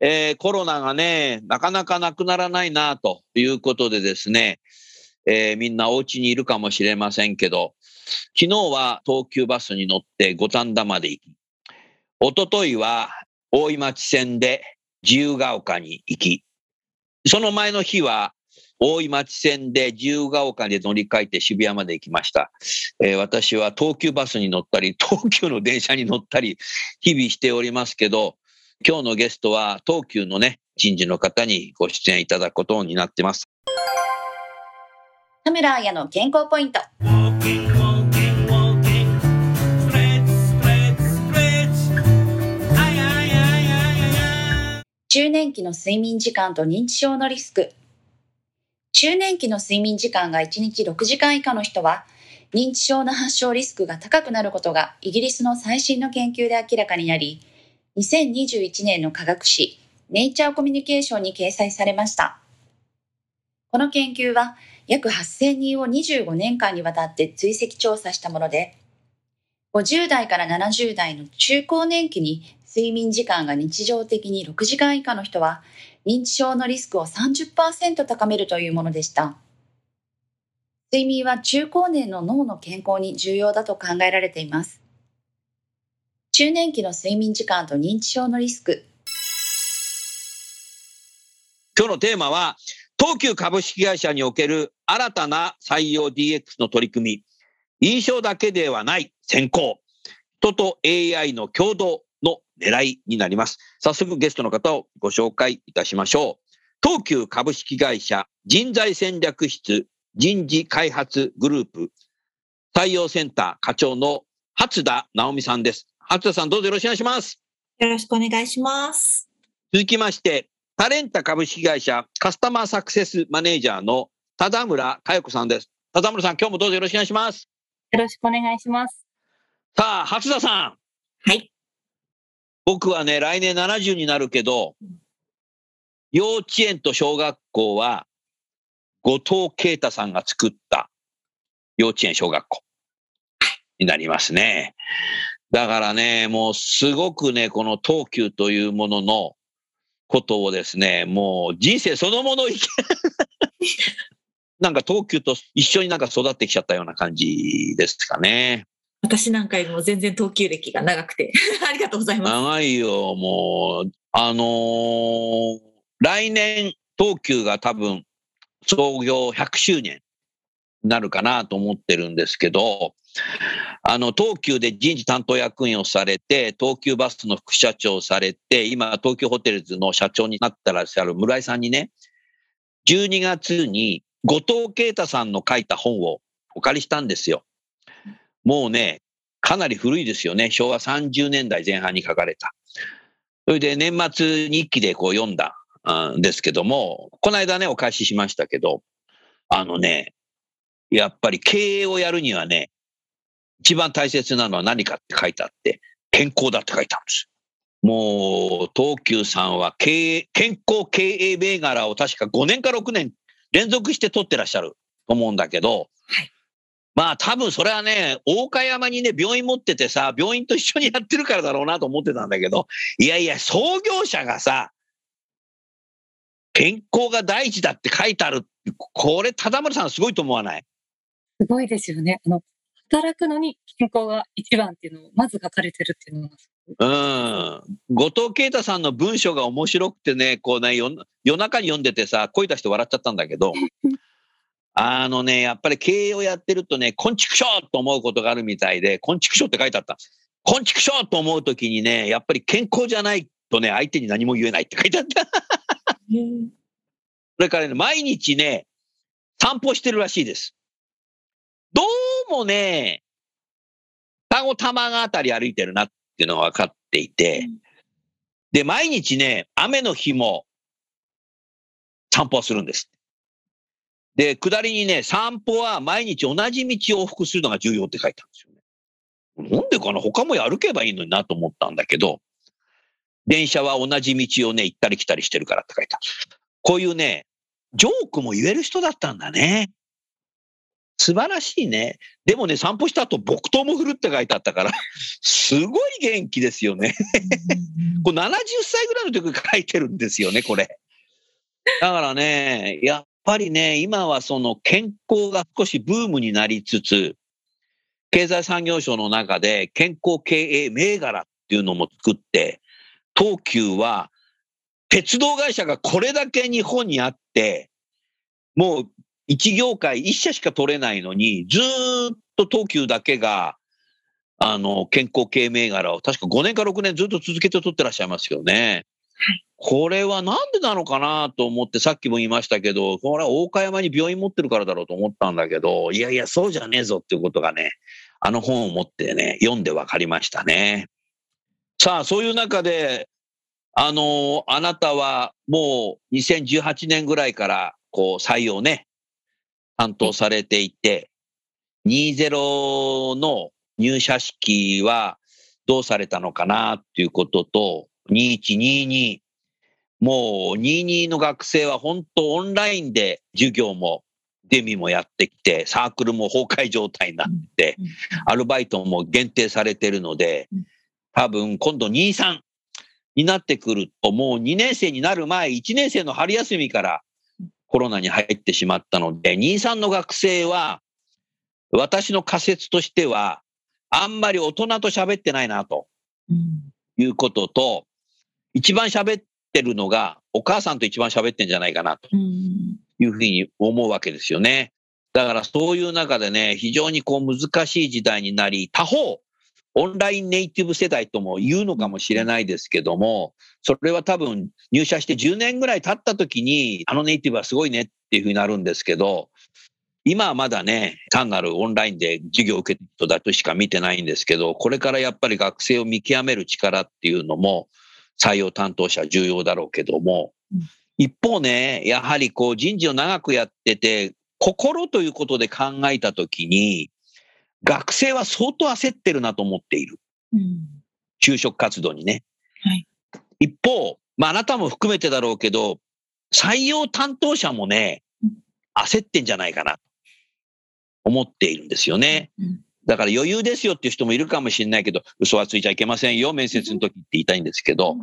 えーコロナがねなかなかなくならないなということでですね、えーみんなお家にいるかもしれませんけど昨日は東急バスに乗って五反田まで行き一昨日は大井町線で自由が丘に行きその前の日は大井町線で自由が丘で乗り換えて渋谷まで行きました。えー私は東急バスに乗ったり、東急の電車に乗ったり、日々しておりますけど、今日のゲストは東急のね、人事の方にご出演いただくことになってます。田村彩の健康ポイント。中年期の睡眠時間と認知症のリスク。中年期の睡眠時間が1日6時間以下の人は、認知症の発症リスクが高くなることがイギリスの最新の研究で明らかになり、2021年の科学誌ネイチャーコミュニケーションに掲載されました。この研究は約8000人を25年間にわたって追跡調査したもので、50代から70代の中高年期に睡眠時間が日常的に6時間以下の人は認知症のリスクを30%高めるというものでした。睡眠は中高年の脳の健康に重要だと考えられています。中年期の睡眠時間と認知症のリスク。今日のテーマは、東急株式会社における新たな採用 DX の取り組み、印象だけではない先行、人と AI の共同の狙いになります。早速ゲストの方をご紹介いたしましょう。東急株式会社人材戦略室人事開発グループ採用センター課長の初田直美さんです。初田さんどうぞよろしくお願いします。よろしくお願いします。続きまして、タレンタ株式会社カスタマーサクセスマネージャーの田村佳代子さんです。田村さん、今日もどうぞよろしくお願いします。よろしくお願いします。さあ、初田さん。はい。僕はね、来年70になるけど、幼稚園と小学校は、後藤啓太さんが作った幼稚園、小学校になりますね。だからね、もうすごくね、この東急というもののことをですね、もう人生そのもの なんか東急と一緒になんか育ってきちゃったような感じですかね。私なんかよりも全然東急歴が長くて ありがとうございます。長いよ、もう。あのー来年、東急が多分、創業100周年になるかなと思ってるんですけど、あの、東急で人事担当役員をされて、東急バスの副社長をされて、今、東急ホテルズの社長になってらっしゃる村井さんにね、12月に後藤啓太さんの書いた本をお借りしたんですよ。もうね、かなり古いですよね。昭和30年代前半に書かれた。それで年末日記でこう読んだんですけども、この間ね、お返ししましたけど、あのね、やっぱり経営をやるにはね、一番大切なのは何かって書いてあって、健康だって書いてあるんです。もう、東急さんは経営、健康経営銘柄を確か5年か6年連続して取ってらっしゃると思うんだけど、はいまあ多分それはね、大岡山にね、病院持っててさ、病院と一緒にやってるからだろうなと思ってたんだけど、いやいや、創業者がさ、健康が第一だって書いてある。これ、田村さんすごいと思わない？すごいですよね。あの、働くのに健康が一番っていうのをまず書かれてるっていうのうん。後藤啓太さんの文章が面白くてね、こうね、夜夜中に読んでてさ、声出して笑っちゃったんだけど、あのね、やっぱり経営をやってるとね、こんちくしょうと思うことがあるみたいで、こんちくしょうって書いてあった。こんちくしょうと思うときにね、やっぱり健康じゃないとね、相手に何も言えないって書いてあった。それからね、毎日ね、散歩してるらしいです。どうもね、双子玉川あたり歩いてるなっていうのが分かっていて、で、毎日ね、雨の日も散歩をするんです。で、下りにね、散歩は毎日同じ道を往復するのが重要って書いてあるんですよね。なんでかな他も歩けばいいのになと思ったんだけど、電車は同じ道をね、行ったり来たりしてるからって書いてある。こういうね、ジョークも言える人だったんだね。素晴らしいね。でもね、散歩した後、木刀も振るって書いてあったから、すごい元気ですよね。これ70歳ぐらいの時に書いてるんですよね、これ。だからね、やっぱりね、今はその健康が少しブームになりつつ、経済産業省の中で健康経営銘柄っていうのも作って、東急は鉄道会社がこれだけ日本にあって、もう一業界一社しか取れないのに、ずーっと東急だけが、あの、健康系銘柄を確か5年か6年ずっと続けて取ってらっしゃいますよね。これはなんでなのかなと思ってさっきも言いましたけど、これは大岡山に病院持ってるからだろうと思ったんだけど、いやいや、そうじゃねえぞっていうことがね、あの本を持ってね、読んで分かりましたね。さあ、そういう中で、あのあなたはもう2018年ぐらいからこう採用ね、担当されていて、20の入社式はどうされたのかなっていうことと、2122、もう22の学生は本当オンラインで授業もデミもやってきて、サークルも崩壊状態になって、アルバイトも限定されてるのでうん、多分今度23になってくると、もう2年生になる前、1年生の春休みからコロナに入ってしまったので、23の学生は、私の仮説としては、あんまり大人と喋ってないなということと、一番喋ってるのが、お母さんと一番喋ってんじゃないかなというふうに思うわけですよね。だからそういう中でね、非常にこう難しい時代になり、他方、オンラインネイティブ世代とも言うのかもしれないですけども、それは多分入社して10年ぐらい経った時に、あのネイティブはすごいねっていうふうになるんですけど、今はまだね、単なるオンラインで授業を受けてる人だとしか見てないんですけど、これからやっぱり学生を見極める力っていうのも、採用担当者は重要だろうけども、うん。一方ね、やはりこう人事を長くやってて、心ということで考えたときに、学生は相当焦ってるなと思っている。就職活動にね。はい一方、まああなたも含めてだろうけど、採用担当者もねうん、焦ってんじゃないかなと思っているんですよね。うんだから余裕ですよっていう人もいるかもしれないけど、嘘はついちゃいけませんよ、面接の時って言いたいんですけど、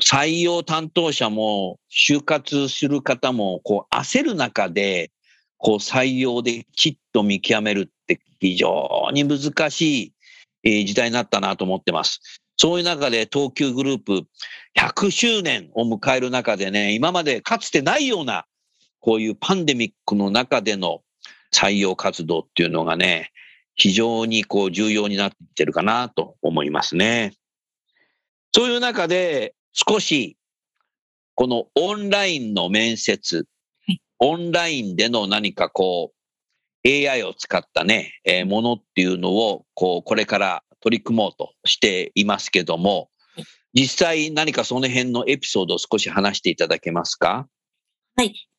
採用担当者も就活する方もこう焦る中で、こう採用できっと見極めるって非常に難しい時代になったなと思ってます。そういう中で東急グループ100周年を迎える中でね、今までかつてないようなこういうパンデミックの中での採用活動っていうのがね、非常にこう重要になってきてるかなと思いますね。そういう中で少しこのオンラインの面接、オンラインでの何かこう AI を使ったね、えーものっていうのをこうこれから取り組もうとしていますけども、実際何かその辺のエピソードを少し話していただけますか？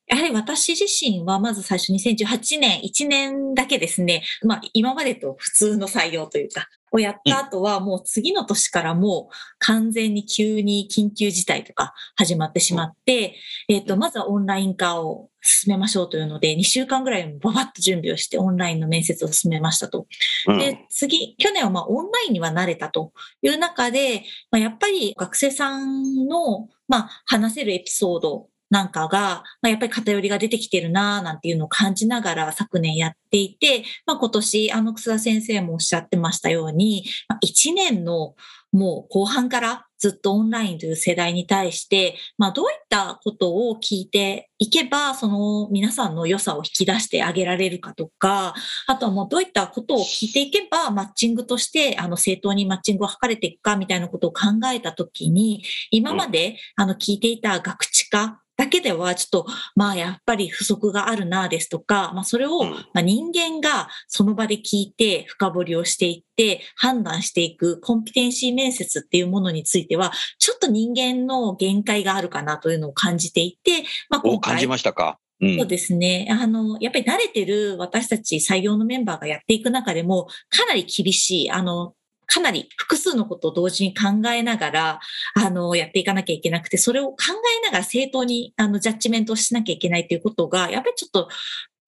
やはり私自身はまず最初2018年、1年だけですね、まあ今までと普通の採用というか、をやった後はもう次の年からもう完全に急に緊急事態とか始まってしまって、えっ、と、まずはオンライン化を進めましょうというので、2週間ぐらいババッと準備をしてオンラインの面接を進めましたと。うんで、次、去年はまあオンラインには慣れたという中で、まあ、やっぱり学生さんの、まあ、話せるエピソードなんかが、まあ、やっぱり偏りが出てきてるな、なんていうのを感じながら昨年やっていて、まあ、今年、あの、草田先生もおっしゃってましたように、まあ、1年のもう後半からずっとオンラインという世代に対して、まあどういったことを聞いていけば、その皆さんの良さを引き出してあげられるかとか、あとはもうどういったことを聞いていけば、マッチングとして、あの正当にマッチングを図れていくかみたいなことを考えたときに、今まであの聞いていた学知化だけではちょっと、まあやっぱり不足があるなですとか、まあそれをうんまあ、人間がその場で聞いて深掘りをしていって判断していくコンピテンシー面接っていうものについては、ちょっと人間の限界があるかなというのを感じていて、まあ、今回お感じ、ましたか？う。そうんですね。あの、やっぱり慣れてる私たち採用のメンバーがやっていく中でも、かなり厳しい、あの、かなり複数のことを同時に考えながら、あの、やっていかなきゃいけなくて、それを考えながら正当に、あの、ジャッジメントをしなきゃいけないということが、やっぱりちょっと、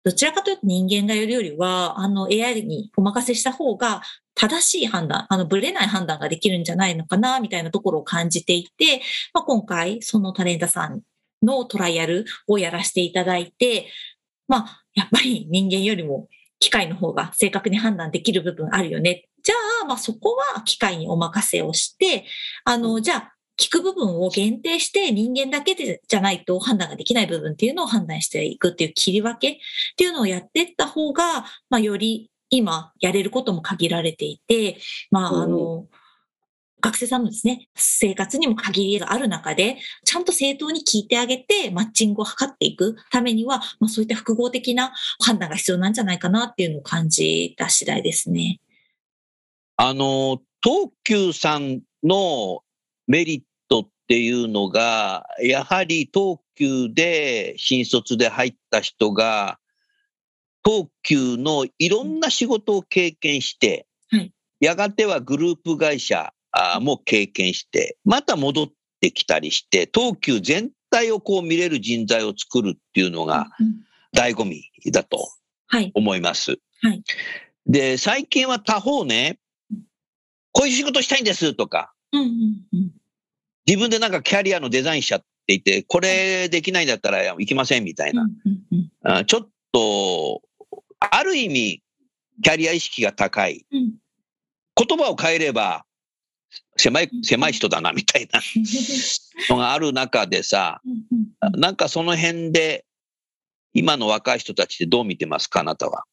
どちらかというと人間がやるよりは、あの、AI にお任せした方が、正しい判断、あの、ぶれない判断ができるんじゃないのかな、みたいなところを感じていて、まあ、今回、そのタレントさんのトライアルをやらせていただいて、まあ、やっぱり人間よりも機械の方が正確に判断できる部分あるよね。じゃあ、まあそこは機械にお任せをして、あの、じゃあ、聞く部分を限定して人間だけでじゃないと判断ができない部分っていうのを判断していくっていう切り分けっていうのをやっていった方が、まあより今やれることも限られていて、まああの、学生さんのですね、生活にも限りがある中で、ちゃんと正当に聞いてあげて、マッチングを図っていくためには、まあそういった複合的な判断が必要なんじゃないかなっていうのを感じた次第ですね。あの、東急さんのメリットっていうのが、やはり東急で新卒で入った人が、東急のいろんな仕事を経験して、はいやがてはグループ会社あも経験して、また戻ってきたりして、東急全体をこう見れる人材を作るっていうのがうん醍醐味だとはい。思います。はいで、最近は他方ね、こういう仕事したいんですとか、自分でなんかキャリアのデザインしちゃっていて、これできないんだったら行きませんみたいな。ちょっと、ある意味、キャリア意識が高い。うん。言葉を変えれば、狭い、狭い人だなみたいな。のがある中でさ、なんかその辺で、今の若い人たちってどう見てますかあなたは？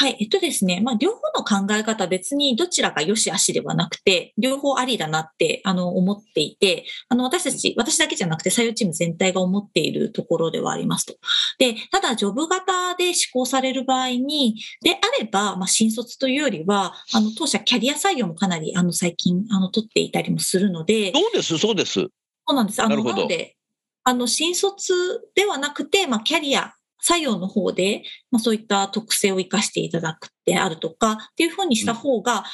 はい。えっとですね。まあ、両方の考え方別にどちらが良し悪しではなくて、両方ありだなって、あの、思っていて、あの、私たち、私だけじゃなくて採用チーム全体が思っているところではありますと。で、ただ、ジョブ型で施行される場合に、であれば、まあ、新卒というよりは、あの、当社キャリア採用もかなり、あの、最近、あの、取っていたりもするので、そうです、そうです。そうなんです。あの、なるほどなので、あの、新卒ではなくて、まあ、キャリア、採用の方で、まあ、そういった特性を活かしていただくであるとか、っていうふうにした方が、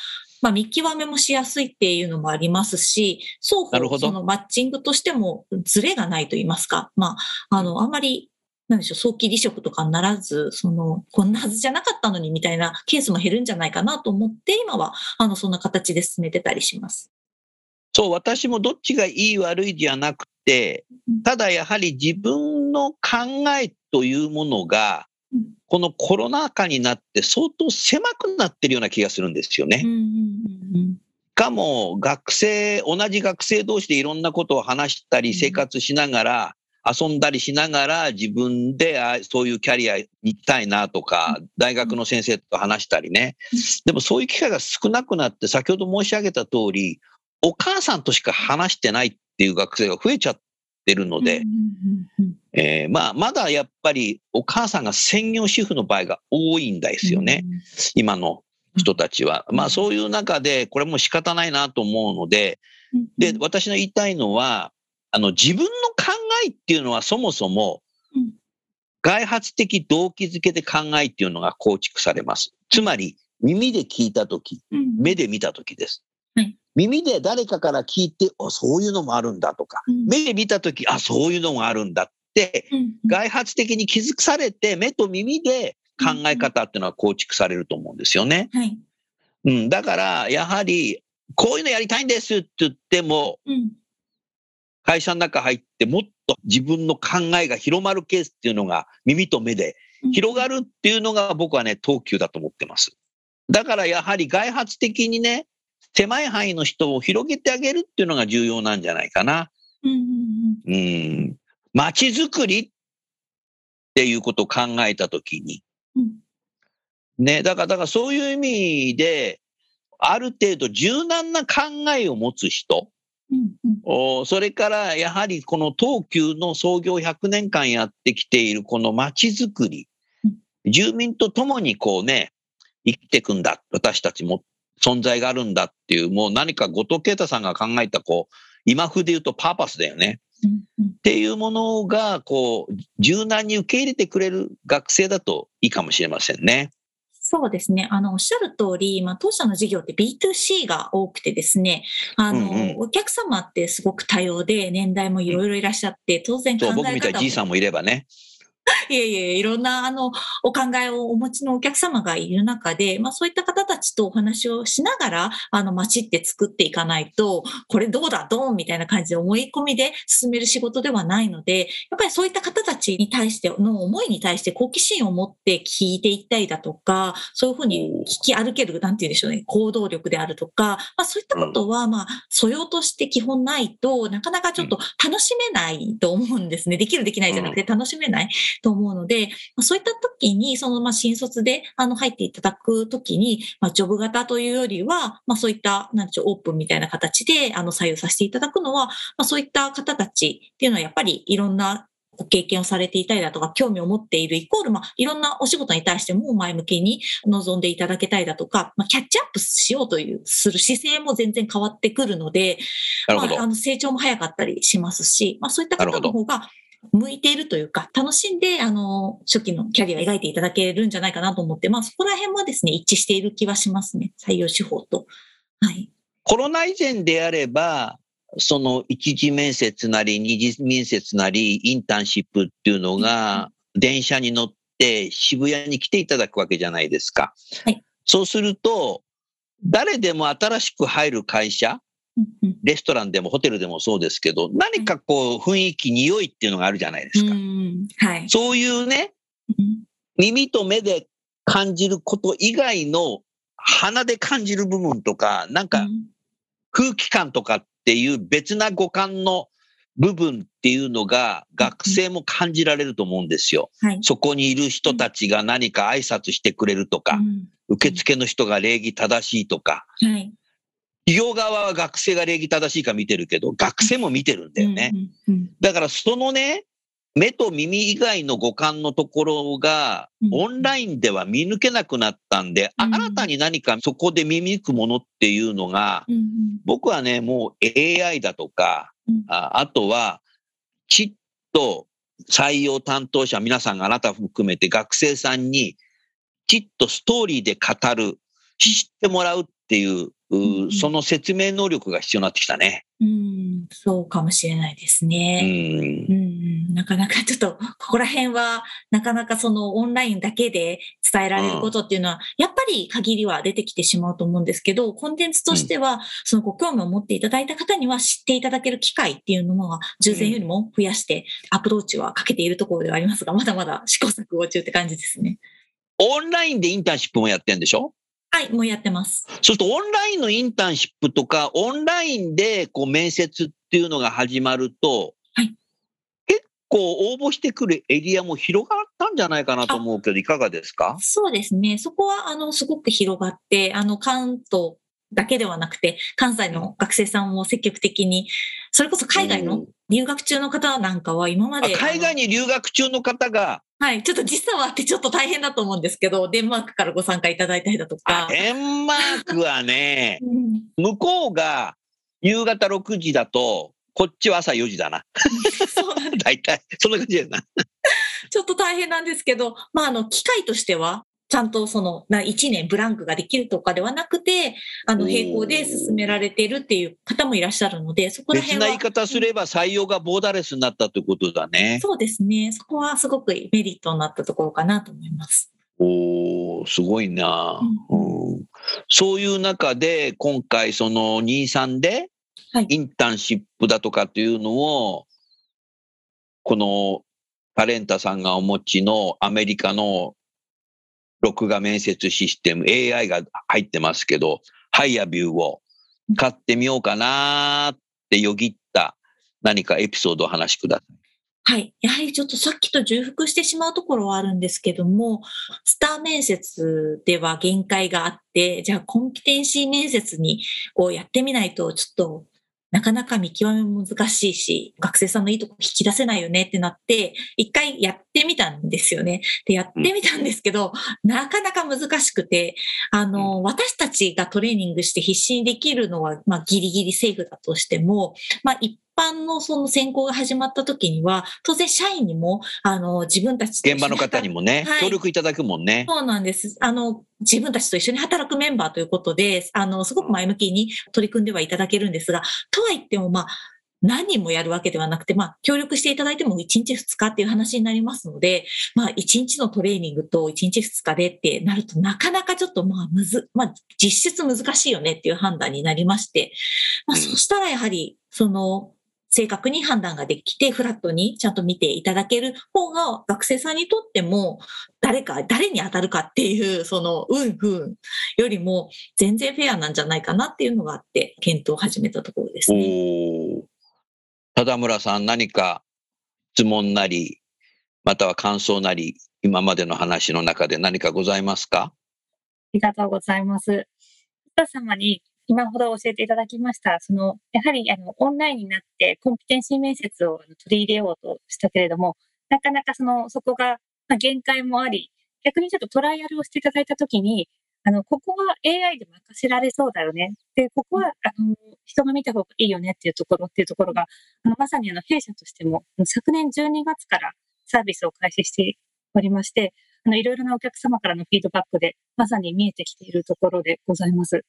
まあ、見極めもしやすいっていうのもありますし、双方、なるほど。そのマッチングとしてもズレがないと言いますか、まあ、あの、あんまり、なんでしょう、早期離職とかにならず、その、こんなはずじゃなかったのにみたいなケースも減るんじゃないかなと思って、今は、あの、そんな形で進めてたりします。そう、私もどっちがいい悪いじゃなくてうん、ただやはり自分の考えというものがうん、このコロナ禍になって相当狭くなってるような気がするんですよね。うんうんうんうんしかも学生、同じ学生同士でいろんなことを話したり、うん。生活しながら、遊んだりしながら、自分であそういうキャリアに行きたいなとか、大学の先生と話したりね。うん。でもそういう機会が少なくなって、先ほど申し上げた通り、お母さんとしか話してないっていう学生が増えちゃってるのでえーまあ、まだやっぱりお母さんが専業主婦の場合が多いんですよね。。今の人たちは。まあそういう中で、これも仕方ないなと思うので、うんで、私の言いたいのは、あの、自分の考えっていうのはそもそもうん、外発的動機づけで考えっていうのが構築されます。つまり、耳で聞いたとき、うん目で見たときですはい。耳で誰かから聞いて、あ、そういうのもあるんだとか、うん。目で見たとき、あ、そういうのもあるんだって、うん外発的に気づかされて、目と耳で考え方っていうのは構築されると思うんですよね。はい。うん、だから、やはり、こういうのやりたいんですって言っても、うん。会社の中入ってもっと自分の考えが広まるケースっていうのが耳と目で広がるっていうのが僕はね、東急だと思ってます。だからやはり外発的にね、狭い範囲の人を広げてあげるっていうのが重要なんじゃないかな。うんうん。街づくりっていうことを考えたときに、うん。ね、だから、だからそういう意味で、ある程度柔軟な考えを持つ人、うんうそれからやはりこの東急の創業100年間やってきているこの街づくり。うん、住民と共にこうね、生きていくんだ、私たちも存在があるんだっていう、もう何か後藤啓太さんが考えたこう、今風で言うとパーパスだよね。っていうものが、こう、柔軟に受け入れてくれる学生だといいかもしれませんね。そうですね。あの、おっしゃる通り、まあ、当社の事業って B2C が多くてですね、あの、うんうんお客様ってすごく多様で、年代もいろいろいらっしゃって、当然考え方も僕みたいなじいさんもいればね。いえいえ、いろんな、あの、お考えをお持ちのお客様がいる中で、まあそういった方たちとお話をしながら、あの、街って作っていかないと、これどうだ、ドーンみたいな感じで思い込みで進める仕事ではないので、やっぱりそういった方たちに対しての思いに対して好奇心を持って聞いていったりだとか、そういうふうに聞き歩ける、なんて言うんでしょうね、行動力であるとか、まあそういったことは、まあ素養として基本ないとなかなかちょっと楽しめないと思うんですね。できるできないじゃなくて楽しめない。と思うので、まあそういった時に、その、まあ、新卒で、あの、入っていただく時に、まあ、ジョブ型というよりは、まあ、そういった、なんでしょう、オープンみたいな形で、あの、採用させていただくのは、まあ、そういった方たちっていうのは、やっぱりいろんなご経験をされていたりだとか、興味を持っているイコール、まあ、いろんなお仕事に対しても前向きに望んでいただけたりだとか、まあ、キャッチアップしようという、する姿勢も全然変わってくるので、まあ、あ。の成長も早かったりしますし、まあ、そういった方の方が向いているというか、楽しんで、あの、初期のキャリアを描いていただけるんじゃないかなと思って、まあ、そこら辺もですね、一致している気はしますね。採用手法と。はい。コロナ以前であれば、その一次面接なり二次面接なりインターンシップっていうのが電車に乗って渋谷に来ていただくわけじゃないですか。はいそうすると、誰でも新しく入る会社、レストランでもホテルでもそうですけど、何かこう雰囲気、匂いっていうのがあるじゃないですか。うんはい。そういうね、うん耳と目で感じること以外の鼻で感じる部分とか、なんか空気感とかっていう別な五感の部分っていうのが学生も感じられると思うんですよ。はい。そこにいる人たちが何か挨拶してくれるとかう、ん受付の人が礼儀正しいとか、はい。企業側は学生が礼儀正しいか見てるけど、学生も見てるんだよね。だからそのね、目と耳以外の五感のところがうん。オンラインでは見抜けなくなったんで、うん。新たに何かそこで見抜くものっていうのが、うんうん。僕はね、もう AI だとか、うん。ああとは、きっと採用担当者、皆さんがあなた含めて学生さんに、きっとストーリーで語る、知ってもらうっていう、その説明能力が必要になってきたね。うん、そうかもしれないですうね。んうんうん、なかなかちょっと、ここら辺は、なかなかそのオンラインだけで伝えられることっていうのは、やっぱり限りは出てきてしまうと思うんですけど、コンテンツとしては、そのご興味を持っていただいた方には知っていただける機会っていうのは、従前よりも増やして、アプローチはかけているところではありますが、まだまだ試行錯誤中って感じですね。オンラインでインターンシップもやってんでしょ？はい、もうやってます。そうするとオンラインのインターンシップとか、オンラインでこう面接っていうのが始まると、はい結構応募してくるエリアも広がったんじゃないかなと思うけど、いかがですか？そうですね。そこは、あの、すごく広がって、あの、関東だけではなくて、関西の学生さんも積極的に、それこそ海外のうん留学中の方なんかは今まあで。海外に留学中の方が、はい、ちょっと時差はあってちょっと大変だと思うんですけど、デンマークからご参加いただいたりだとか。デンマークはね、うん向こうが夕方6時だと、こっちは朝4時だな。そうなんです 大体、そんな感じだよな。ちょっと大変なんですけど、まあ、あの、機会としては、ちゃんとその、な1年ブランクができるとかではなくて、あの、並行で進められているっていう方もいらっしゃるので、そこら別辺は。な言い方すれば採用がボーダレスになったということだね。そうですね。そこはすごくメリットになったところかなと思います。おー、すごいな、ううんそういう中で、今回、その23ではい、インターンシップだとかっていうのを、このタレンタさんがお持ちのアメリカの録画面接システム AI が入ってますけど、ハイアビューを買ってみようかなってよぎった何かエピソードをお話しください。はい。やはりちょっとさっきと重複してしまうところはあるんですけども、スター面接では限界があって、じゃあコンピテンシー面接にこうやってみないとちょっとなかなか見極めも難しいし、学生さんのいいとこ引き出せないよねってなって、一回やってみたんですよね。で、やってみたんですけど、なかなか難しくて、あの、私たちがトレーニングして必死にできるのは、まあギリギリセーフだとしても、まあ一般のその選考が始まった時には、当然社員にも、あの、自分たち現場の方にもね、はい協力いただくもんね。そうなんです。あの、自分たちと一緒に働くメンバーということで、あの、すごく前向きに取り組んではいただけるんですが、とは言っても、まあ、何人もやるわけではなくて、まあ、協力していただいても1日2日っていう話になりますので、まあ、1日のトレーニングと1日2日でってなると、なかなかちょっと、まあ、むず、まあ、実質難しいよねっていう判断になりまして、まあ、うんそしたらやはり、その、正確に判断ができて、フラットにちゃんと見ていただける方が、学生さんにとっても、誰か、誰に当たるかっていう、その、運不運よりも、全然フェアなんじゃないかなっていうのがあって、検討を始めたところですね。おー田村さん、何か質問なり、または感想なり、今までの話の中で何かございますか？ありがとうございます。皆様に今ほど教えていただきました、その、やはりあのオンラインになってコンピテンシー面接を取り入れようとしたけれども、なかなかその、そこが、限界もあり、逆にちょっとトライアルをしていただいたときに、あの、ここは AI で任せられそうだよね。で、ここは、あの、人が見た方がいいよねっていうところっていうところが、あの、まさにあの、弊社としても、昨年12月からサービスを開始しておりまして、あの、いろいろなお客様からのフィードバックで、まさに見えてきているところでございます。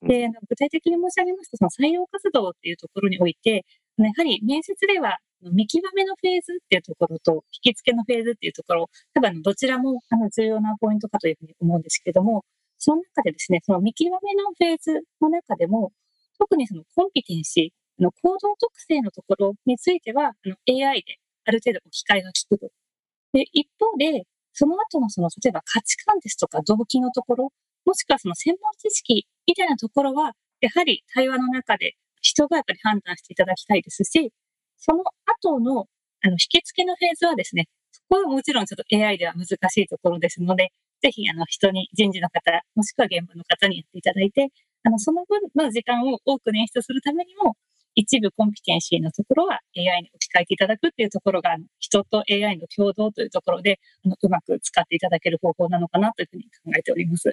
で、あの具体的に申し上げますと、その採用活動っていうところにおいて、やはり面接では、見極めのフェーズっていうところと、引き付けのフェーズっていうところ、多分どちらもあの重要なポイントかというふうに思うんですけれども、その中でですね、その見極めのフェーズの中でも、特にそのコンピテンシー、の行動特性のところについては、あの AI である程度置き換えが効くと。で、一方で、その後のその、例えば価値観ですとか動機のところ、もしくはその専門知識みたいなところは、やはり対話の中で人がやっぱり判断していただきたいですし、その後のあの引き付けのフェーズはですね、そこはもちろんちょっと AI では難しいところですので、ぜひあの人に、人事の方、もしくは現場の方にやっていただいて、あのその分の時間を多く捻出するためにも、一部コンピテンシーのところは AI に置き換えていただくっていうところが、人と AI の共同というところで、あのうまく使っていただける方法なのかなというふうに考えております。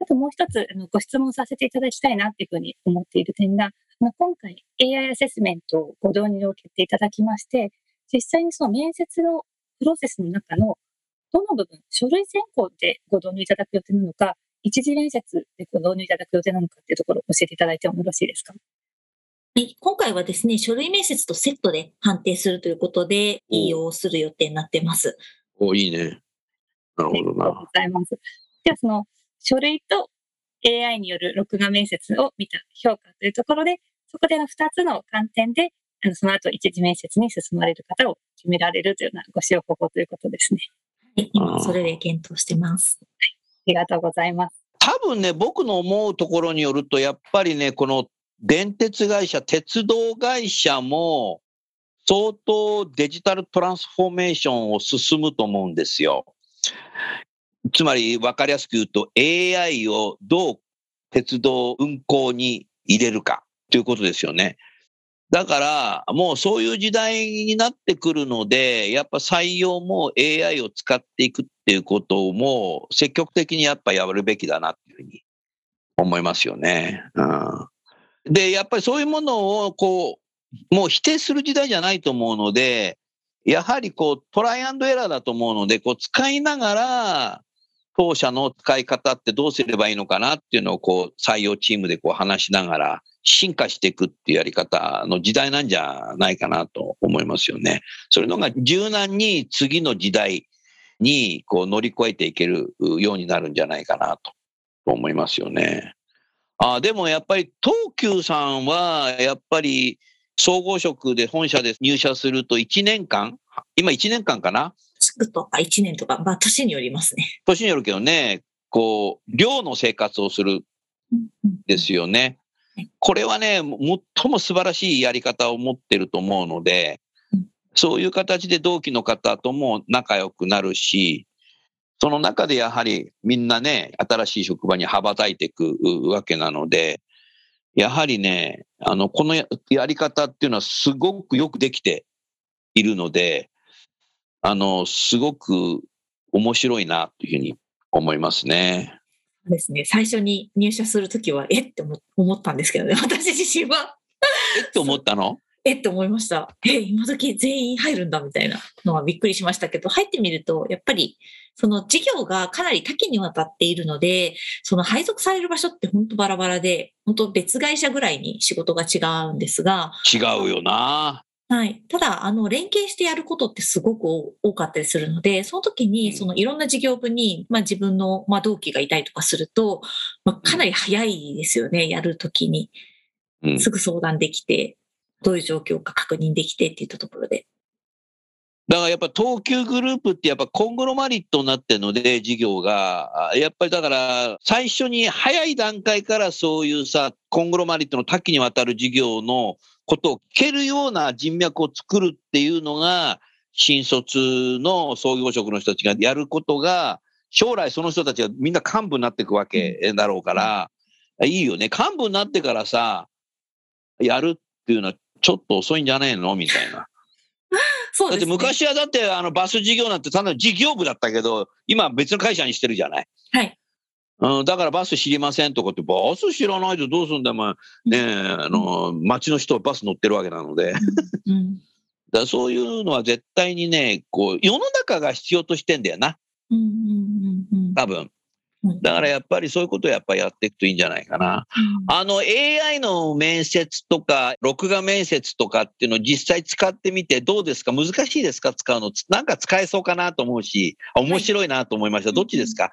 あともう一つ、あのご質問させていただきたいなっていうふうに思っている点が、あの今回 AI アセスメントをご導入を決定いただきまして、実際にその面接のプロセスの中のどの部分、書類選考でご導入いただく予定なのか、一次面接でご導入いただく予定なのかっていうところを教えていただいてもよろしいですか？はい、今回はですね、書類面接とセットで判定するということで、利用する予定になっています。おいいね。なるほどありがとうな。ございます。では、その書類と AI による録画面接を見た評価というところで、そこでの2つの観点で、あのその後一次面接に進まれる方を決められるというようなご使用方法ということですね。はい今、それで検討してます。ありがとうございます。多分ね、僕の思うところによると、やっぱりね、この電鉄会社、鉄道会社も、相当デジタルトランスフォーメーションを進むと思うんですよ。つまり、わかりやすく言うと、AI をどう鉄道運行に入れるかということですよね。だから、もうそういう時代になってくるので、やっぱ採用も AI を使っていくっていうことも積極的にやっぱやるべきだなっていうふうに思いますよね。うん、で、やっぱりそういうものをこう、もう否定する時代じゃないと思うので、やはりこうトライアンドエラーだと思うので、こう使いながら、当社の使い方ってどうすればいいのかなっていうのをこう採用チームでこう話しながら進化していくっていうやり方の時代なんじゃないかなと思いますよね。それのが柔軟に次の時代にこう乗り越えていけるようになるんじゃないかなと思いますよね。あでもやっぱり東急さんはやっぱり総合職で本社で入社すると1年間、今1年間かな？地区とか1年とか、まあ年によりますね。年によるけどね、こう、寮の生活をするんですよねはい。これはね、最も素晴らしいやり方を持ってると思うのでうん、そういう形で同期の方とも仲良くなるし、その中でやはりみんなね、新しい職場に羽ばたいていくわけなので、やはりね、あの、このややり方っていうのはすごくよくできているので、あの、すごく面白いなというふうに思いますね。ですね。最初に入社するときは、えっ？て思思ったんですけどね。私自身は、えっ？て思ったの？えって思いました。え、今時全員入るんだみたいなのはびっくりしましたけど、入ってみると、やっぱり、その事業がかなり多岐にわたっているので、その配属される場所って本当バラバラで、本当別会社ぐらいに仕事が違うんですが、違うよな。はい。ただ、あの、連携してやることってすごく多多かったりするので、その時うんに、そのいろんな事業部に、まあ自分の、まあ同期がいたりとかすると、まあかなり早いですよね、やる時に。うんすぐ相談できて、どういう状況か確認できてっていったところで。だからやっぱ東急グループってやっぱコングロマリットになってるので、事業が。あやっぱりだから最初に早い段階からそういうさ、コングロマリットの多岐にわたる事業のことを聞けるような人脈を作るっていうのが、新卒の創業職の人たちがやることが、将来その人たちがみんな幹部になっていくわけだろうから、いいよね。幹部になってからさ、やるっていうのはちょっと遅いんじゃねえの？みたいな。だってそうですね。昔はだってあのバス事業なんて単なる事業部だったけど、今は別の会社にしてるじゃない。はい。うん、だからバス知りませんとかって、バス知らないとどうすんだよ、お前。ねえ、あの、街の人はバス乗ってるわけなので。だそういうのは絶対にね、こう、世の中が必要としてんだよな、うんうんうんうん多分。うんだからやっぱりそういうことをやっぱりやっていくといいんじゃないかな。あの AI の面接とか、録画面接とかっていうのを実際使ってみてどうですか？難しいですか？使うの。なんか使えそうかなと思うし、あ面白いなと思いました。どっちですか？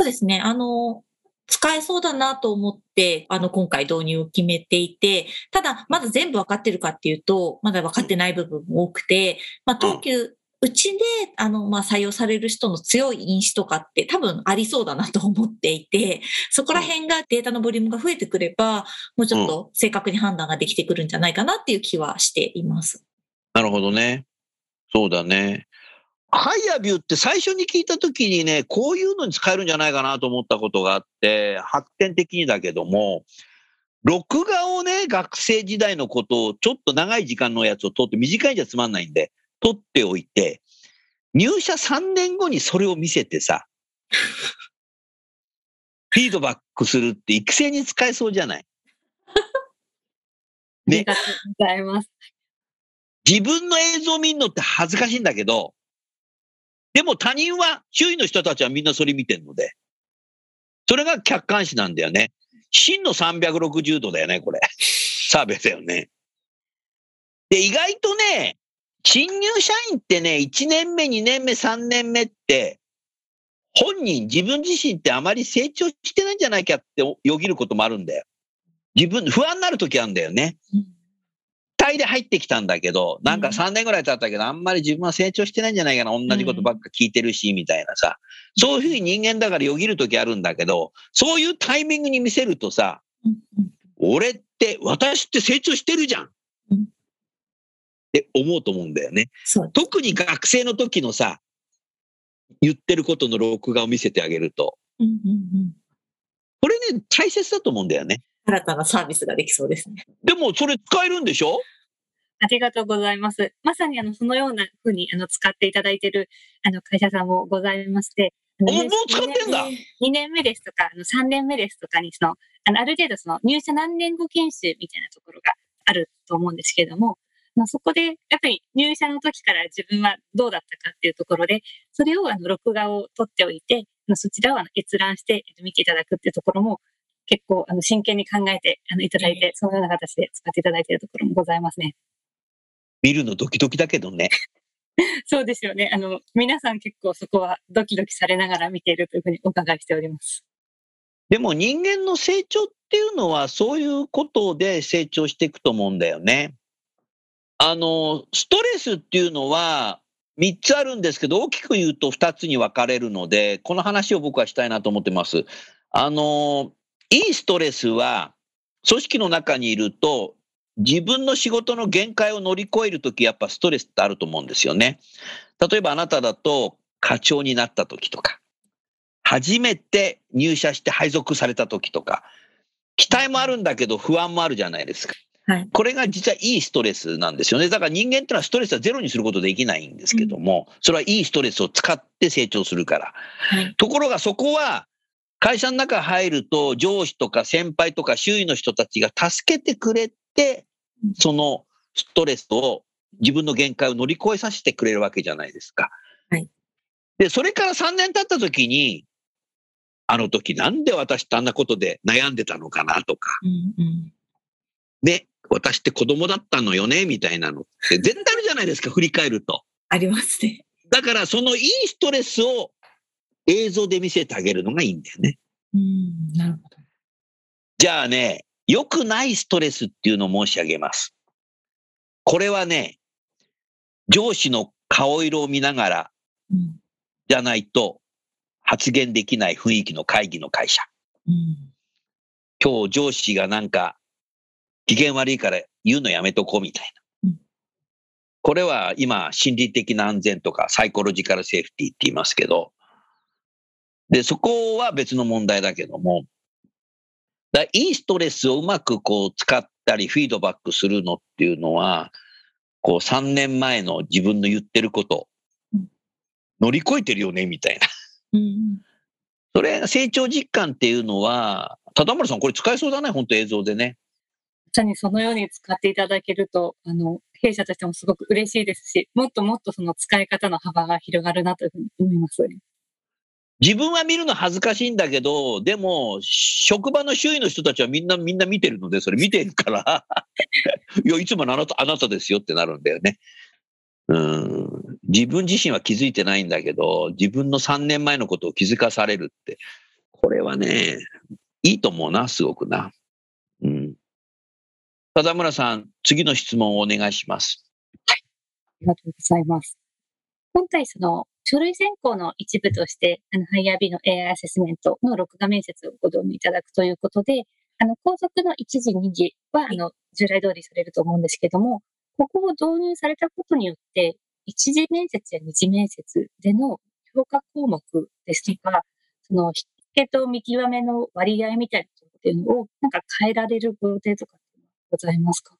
そうですね。あの、使えそうだなと思って、あの、今回導入を決めていて、ただ、まだ全部分かってるかっていうと、まだ分かってない部分も多くて、まあ、東急、うちで、あの、まあ、採用される人の強い因子とかって多分ありそうだなと思っていて、そこら辺がデータのボリュームが増えてくれば、もうちょっと正確に判断ができてくるんじゃないかなっていう気はしています。なるほどね。そうだね。ハイアビューって最初に聞いたときにね、こういうのに使えるんじゃないかなと思ったことがあって、発展的にだけども、録画をね、学生時代のことをちょっと長い時間のやつを撮って、短いんじゃつまんないんで、撮っておいて、入社3年後にそれを見せてさ、フィードバックするって育成に使えそうじゃない？ありがとうございます。自分の映像を見るのって恥ずかしいんだけど、でも他人は、周囲の人たちはみんなそれ見てるので、それが客観視なんだよね。真の360度だよね、これ。サービスだよね。で、意外とね、新入社員ってね、1年目、2年目、3年目って、本人、自分自身ってあまり成長してないんじゃないかってよぎることもあるんだよ。自分、不安になる時あるんだよね。期待で入ってきたんだけど、なんかうん3年ぐらい経ったけど、あんまり自分は成長してないんじゃないかな、同じことばっか聞いてるし、みたいなさ。そういうふうに人間だからよぎるときあるんだけど、そういうタイミングに見せるとさ、俺って、私って成長してるじゃん。っうんて思うと思うんだよね。特に学生の時のさ、言ってることの録画を見せてあげると。うんうんうんこれね、大切だと思うんだよね。新たなサービスができそうですね。でも、それ使えるんでしょ？ありがとうございます。まさにあのそのようなふうにあの使っていただいているあの会社さんもございまして、もう使ってんだ2年目ですとか、あの3年目ですとかにその、あのある程度その入社何年後研修みたいなところがあると思うんですけれども、まあ、そこでやっぱり入社の時から自分はどうだったかっていうところで、それをあの録画を取っておいて、そちらをあの閲覧して見ていただくっていうところも結構あの真剣に考えてあのいただいて、そのような形で使っていただいているところもございますね。見るのドキドキだけどね。そうですよね。あの、皆さん結構そこはドキドキされながら見ているというふうにお伺いしております。でも人間の成長っていうのはそういうことで成長していくと思うんだよね。あの、ストレスっていうのは3つあるんですけど、大きく言うと2つに分かれるので、この話を僕はしたいなと思ってます。あの、いいストレスは、組織の中にいると、自分の仕事の限界を乗り越えるとき、やっぱストレスってあると思うんですよね。例えばあなただと課長になったときとか、初めて入社して配属されたときとか、期待もあるんだけど不安もあるじゃないですか。はい。これが実はいいストレスなんですよね。だから人間ってのはストレスはゼロにすることできないんですけども、それはいいストレスを使って成長するから。はい。ところがそこは、会社の中入ると上司とか先輩とか周囲の人たちが助けてくれてうん、そのストレスを自分の限界を乗り越えさせてくれるわけじゃないですか。はい。で、それから3年経った時に、あの時なんで私ってあんなことで悩んでたのかなとか、うんうん。ね、私って子供だったのよね、みたいなのって絶対あるじゃないですか、振り返ると。ありますね。だからそのいいストレスを映像で見せてあげるのがいいんだよね。うん。なるほど。じゃあね、良くないストレスっていうのを申し上げます。これはね、上司の顔色を見ながらうん。じゃないと発言できない雰囲気の会議の会社。うん。今日上司がなんか機嫌悪いから言うのやめとこうみたいなうん。これは今心理的な安全とかサイコロジカルセーフティーって言いますけど、で、そこは別の問題だけども、だいいストレスをうまくこう使ったりフィードバックするのっていうのは、こう3年前の自分の言ってることうん、乗り越えてるよねみたいな。うん。それ、成長実感っていうのは、田村さんこれ使えそうだね、本当映像でね。まさにそのように使っていただけると、あの、弊社としてもすごく嬉しいですし、もっともっとその使い方の幅が広がるなというふうに思います。自分は見るの恥ずかしいんだけど、でも、職場の周囲の人たちはみんな、みんな見てるので、それ見てるから、いや、いつものあなた、あなたですよってなるんだよね。うん。自分自身は気づいてないんだけど、自分の3年前のことを気づかされるって、これはね、いいと思うな、すごくな。うん。田村さん、次の質問をお願いします。はいありがとうございます。今回、その、書類選考の一部として、あの、ハイヤー B の AI アセスメントの録画面接をご導入いただくということで、あの、後続の1時、2時は、あの、従来通りされると思うんですけども、ここを導入されたことによって、一次面接や二次面接での評価項目ですとか、その、引けと見極めの割合みたいなところっていうのを、なんか変えられるご予定とかございますか？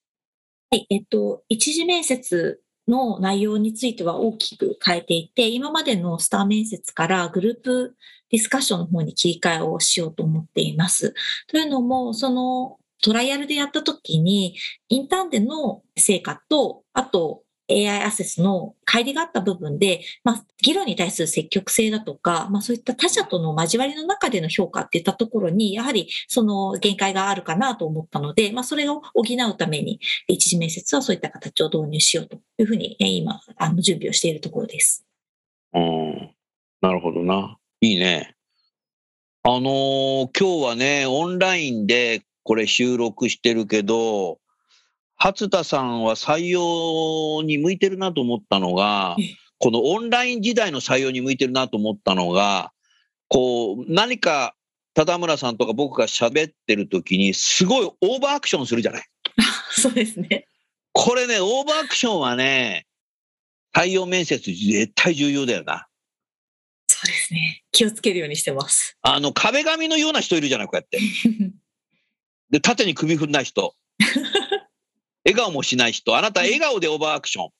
はい、えっと、一次面接の内容については大きく変えていて、今までのスター面接からグループディスカッションの方に切り替えをしようと思っています。というのも、そのトライアルでやった時に、インターンでの成果と、あと AI アセスの乖離があった部分で、まあ、議論に対する積極性だとか、まあ、そういった他者との交わりの中での評価っていったところに、やはりその限界があるかなと思ったので、まあ、それを補うために、一次面接はそういった形を導入しようというふうに、今、あの準備をしているところです。うん。なるほどな。いいね。あのー今日はね、オンラインでこれ収録してるけど、初田さんは採用に向いてるなと思ったのがええ、このオンライン時代の採用に向いてるなと思ったのが、こう、何か、田村さんとか僕が喋ってる時に、すごいオーバーアクションするじゃない。そうですね。これね、オーバーアクションはね、採用面接絶対重要だよな。そうですね。気をつけるようにしてます。あの、壁紙のような人いるじゃない、こうやって。で、縦に首振んない人。笑顔もしない人。あなた笑顔でオーバーアクション。うん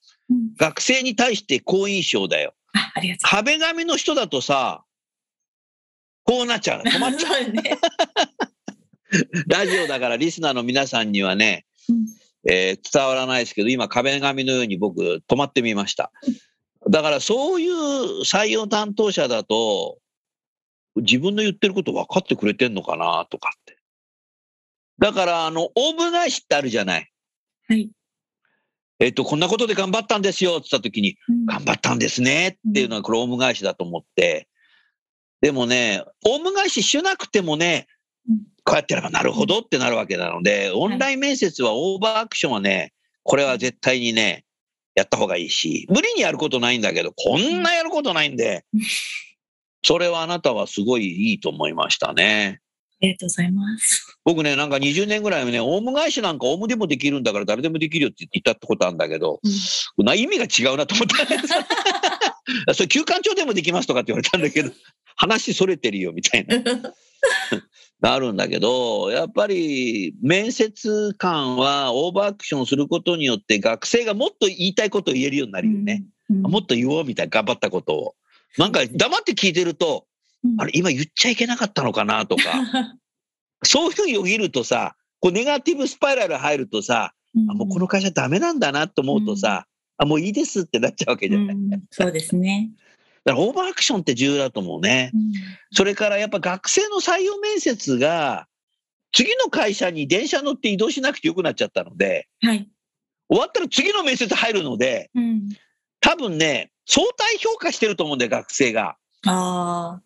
学生に対して好印象だよ。あありがと壁紙の人だとさ、こうなっちゃうの。止まっう。ちゃう。ね。ラジオだからリスナーの皆さんにはね、うんえー伝わらないですけど、今壁紙のように僕止まってみました。だからそういう採用担当者だと、自分の言ってること分かってくれてんのかなとかって。だから、あの、オウム返しってあるじゃない。はい。えっと、こんなことで頑張ったんですよって言った時に、うん頑張ったんですねっていうのはこれオウム返しだと思って。でもね、オウム返ししなくてもねうん、こうやってやればなるほどってなるわけなので、オンライン面接はオーバーアクションはね、これは絶対にね、やった方がいいし、無理にやることないんだけど、こんなやることないんで、それはあなたはすごいいいと思いましたね。ありがとうございます。僕ね、なんか20年ぐらいね、オウム返しなんかオウムでもできるんだから誰でもできるよって言ったってことあるんだけど、な意味が違うなと思ったんです それ休館長でもできますとかって言われたんだけど、話それてるよみたいな。なるんだけど、やっぱり面接官はオーバーアクションすることによって学生がもっと言いたいことを言えるようになるよね。うん。もっと言おうみたいな頑張ったことを。なんか黙って聞いてると、あれ今言っちゃいけなかったのかな？とか、そういうふうによぎるとさ、こうネガティブスパイラル入るとさ、あもうこの会社ダメなんだなと思うとさ、あもういいですってなっちゃうわけじゃない。うんそうですね。だからオーバーアクションって重要だと思うね。それからやっぱ学生の採用面接が、次の会社に電車乗って移動しなくてよくなっちゃったので、はい。終わったら次の面接入るので、うん。多分ね、相対評価してると思うんだよ、学生が。ああ。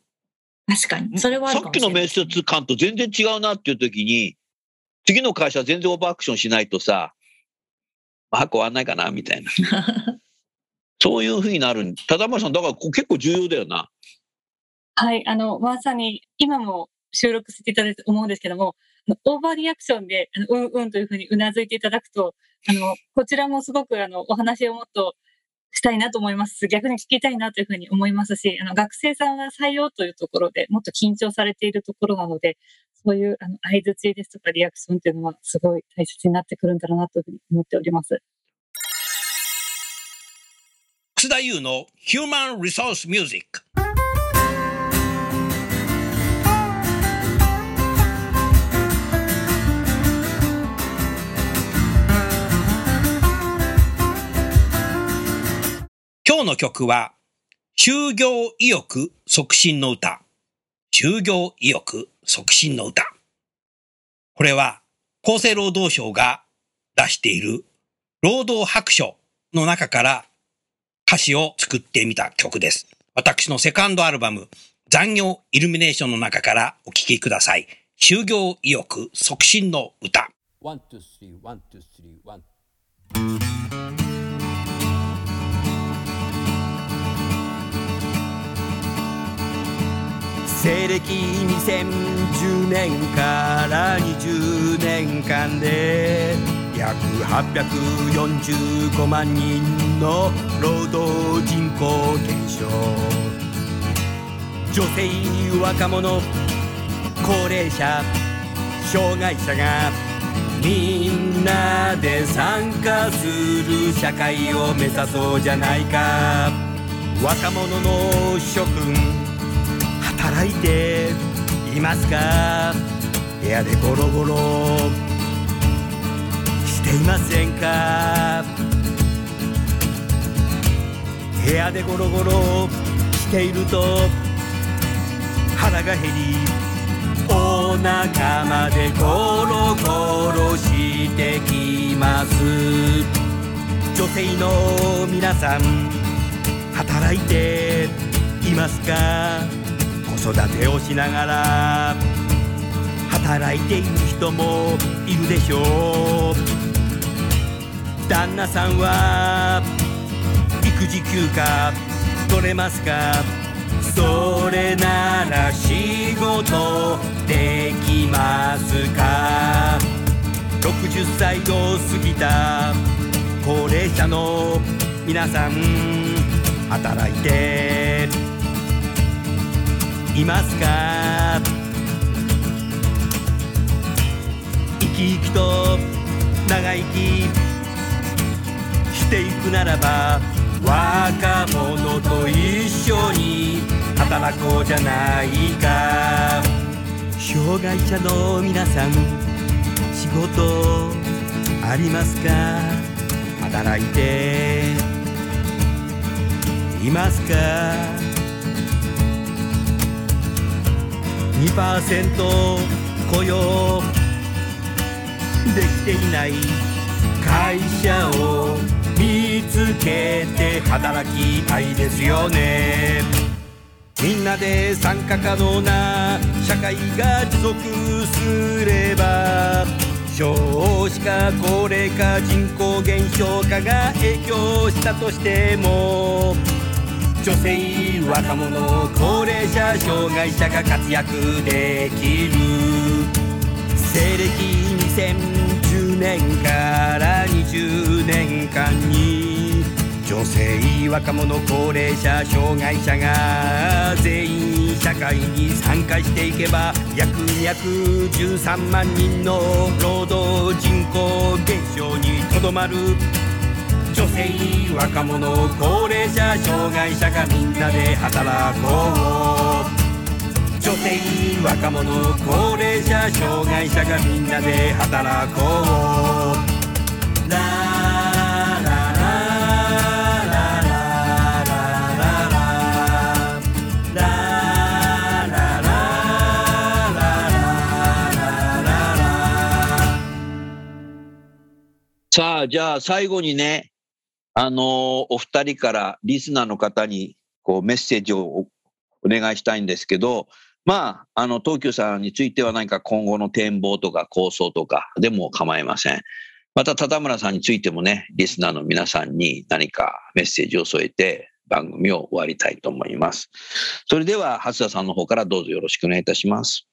確かに。それはさっきの面接官と全然違うなっていう時に、次の会社は全然オーバーアクションしないとさ、まあ、終わんないかな、みたいな。そういうふうになる。ただまさん、だから結構重要だよな。はい、あの、まさに今も収録していただいて思うんですけども、オーバーリアクションで、うんうんというふうにうなずいていただくと、あの、こちらもすごくあの、お話をもっとしたいなと思います。逆に聞きたいなというふうに思いますし、あの、学生さんは採用というところでもっと緊張されているところなので、そういう、あの、相づちですとかリアクションというのはすごい大切になってくるんだろうなというふうに思っております。楠田優の Human Resource Music 今日の曲は就業意欲促進の歌就業意欲促進の歌これは厚生労働省が出している労働白書の中から歌詞を作ってみた曲です。私のセカンドアルバム、残業イルミネーションの中からお聴きください。就業意欲促進の歌。One, two, three, one, two, three, one. 西暦2010年から20年間で約845万人の労働人口減少。女性若者高齢者障害者がみんなで参加する社会を目指そうじゃないか。若者の諸君働いていますか？部屋でゴロゴロ。していませんか？部屋でゴロゴロ。していると腹が減りお腹までゴロゴロしてきます。女性の皆さん働いていますか？育てをしながら働いている人もいるでしょう。旦那さんは育児休暇取れますか？それなら仕事できますか？60歳を過ぎた高齢者の皆さん働いていますか？生き生きと長生きしていくならば若者と一緒に働こうじゃないか。障害者の皆さん仕事ありますか？働いていますか？2%雇用。できていない会社を見つけて働きたいですよね。みんなで参加可能な社会が持続すれば少子化高齢化人口減少化が影響したとしても女性若者高齢者障害者が活躍できる西暦2010年から20年間に女性若者高齢者障害者が全員社会に参加していけば約213万人の労働人口減少にとどまる。女性若者高齢者障害者がみんなで働こう女性若者高齢者障害者がみんなで働こうラララララララララララさあ、じゃあ最後にね、あのお二人からリスナーの方にこうメッセージをお願いしたいんですけど、まあ、あの、東急さんについては何か今後の展望とか構想とかでも構いません。また、田村さんについてもね、リスナーの皆さんに何かメッセージを添えて番組を終わりたいと思います。それでは、初田さんの方からどうぞよろしくお願いいたします。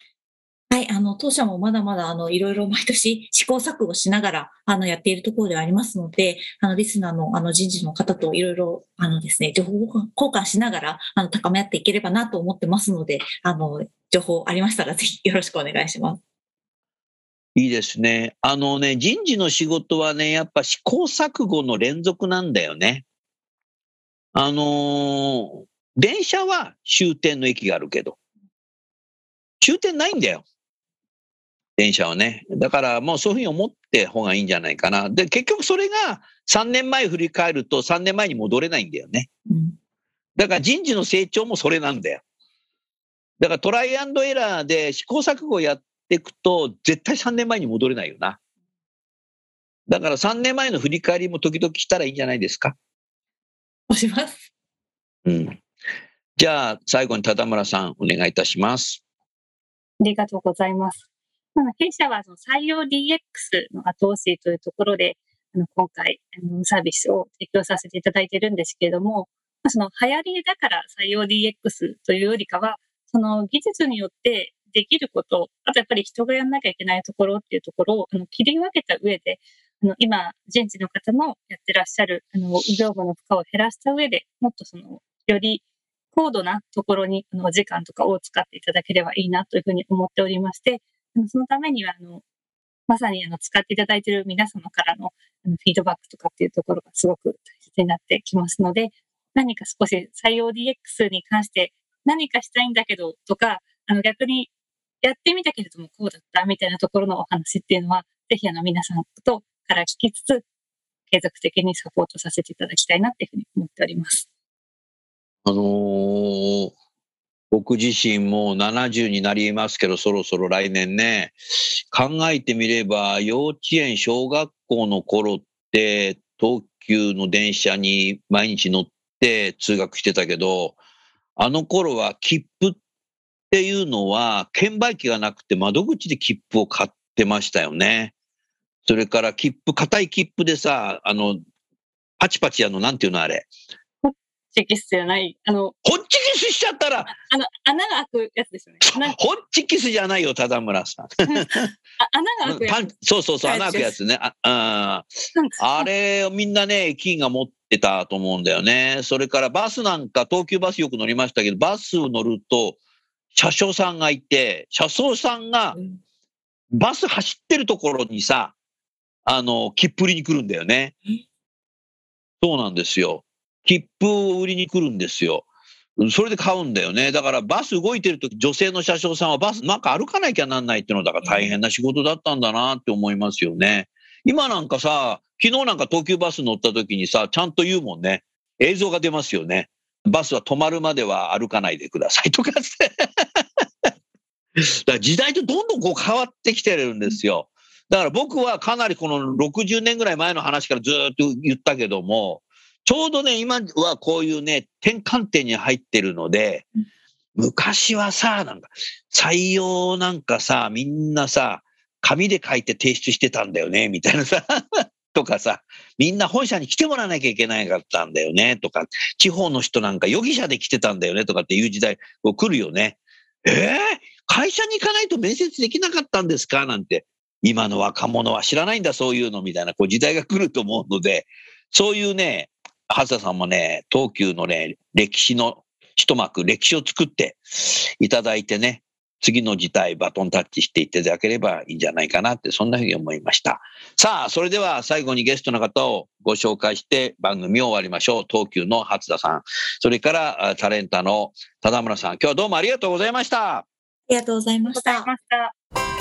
はい、あの、当社もまだまだ、あの、いろいろ 毎年試行錯誤しながら、あの、やっているところではありますので、あの、リスナーの、あの、人事の方といろいろ、あのですね、情報交換しながら、あの、高め合っていければなと思ってますので、あの、情報ありましたら、ぜひよろしくお願いします。いいですね。あのね、人事の仕事はね、やっぱ試行錯誤の連続なんだよね。あのー電車は終点の駅があるけど、終点ないんだよ。電車はね。だからもうそういうふうに思って方がいいんじゃないかな。で、結局それが3年前振り返ると3年前に戻れないんだよね。うんだから人事の成長もそれなんだよ。だからトライアンドエラーで試行錯誤やっていくと、絶対3年前に戻れないよな。だから3年前の振り返りも時々したらいいんじゃないですか。押します。うん。じゃあ、最後に田村さん、お願いいたします。ありがとうございます。弊社はその採用 DX の後押しというところで、あの今回あのサービスを提供させていただいているんですけれども、その流行りだから採用 DX というよりかは、その技術によってできること、あとやっぱり人がやんなきゃいけないところっていうところをあの切り分けた上で、あの今、人事の方のやってらっしゃるあの業務の負荷を減らした上で、もっとそのより高度なところにあの時間とかを使っていただければいいなというふうに思っておりまして、そのためにはあの、まさにあの使っていただいている皆様からのあのフィードバックとかっていうところがすごく大切になってきますので、何か少し採用 DX に関して何かしたいんだけどとか、あの逆にやってみたけれどもこうだったみたいなところのお話っていうのは、ぜひあの皆さんとから聞きつつ、継続的にサポートさせていただきたいなっていうふうに思っております。あのー僕自身も70になりますけど、そろそろ来年ね、考えてみれば、幼稚園、小学校の頃って、東急の電車に毎日乗って通学してたけど、あの頃は切符っていうのは、券売機がなくて窓口で切符を買ってましたよね。それから切符、硬い切符でさ、あの、パチパチやの、なんていうのあれ。チキスじゃない、あの、ホッチキスしちゃったら、あの、穴が開くやつですよね。なホッチキスじゃないよ、田村さん。あ穴が開くやパンつ。そうそうそう、穴開くやつね。ああれをみんなね、駅員が持ってたと思うんだよね。それからバスなんか、東急バスよく乗りましたけど、バスを乗ると、車掌さんがいて、車掌さんがバス走ってるところにさ、あの、切符売りに来るんだよね。そうなんですよ。切符を売りに来るんですよ。それで買うんだよね。だからバス動いてるとき、女性の車掌さんはバスなんか歩かなきゃなんないっていうのだから大変な仕事だったんだなって思いますよね。今なんかさ、昨日なんか東急バス乗った時にさ、ちゃんと言うもんね。映像が出ますよね。バスは止まるまでは歩かないでくださいとかって。だから時代とどんどんこう変わってきてるんですよ。だから僕はかなりこの60年ぐらい前の話からずーっと言ったけども、ちょうどね、今はこういうね、転換点に入ってるので、昔はさ、なんか、採用なんかさ、みんなさ、紙で書いて提出してたんだよね、みたいなさ。とかさ、みんな本社に来てもらわなきゃいけないかったんだよね、とか、地方の人なんか容疑者で来てたんだよね、とかっていう時代、こう来るよね。えー、会社に行かないと面接できなかったんですか？なんて、今の若者は知らないんだ、そういうの、みたいな、こう時代が来ると思うので、そういうね、ハ田さんもね、東急のね、歴史の一幕、歴史を作っていただいてね、次の事態バトンタッチしていただければいいんじゃないかなって、そんなふうに思いました。さあ、それでは最後にゲストの方をご紹介して番組を終わりましょう。東急の初田さん、それからタレンタの田村さん、今日はどうもありがとうございました。ありがとうございました。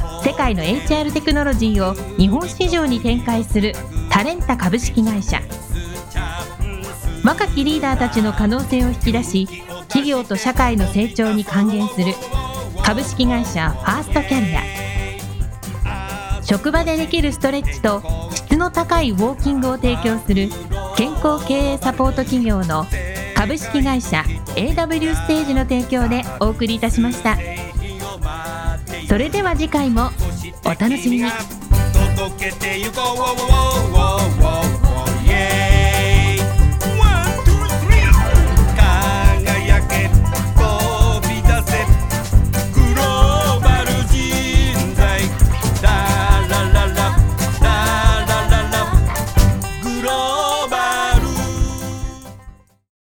世界の HR テクノロジーを日本市場に展開するタレンタ株式会社。若きリーダーたちの可能性を引き出し企業と社会の成長に還元する株式会社ファーストキャリア職場でできるストレッチと質の高いウォーキングを提供する健康経営サポート企業の株式会社 AW ステージの提供でお送りいたしました。それでは次回もお楽しみに。届けてゆこう。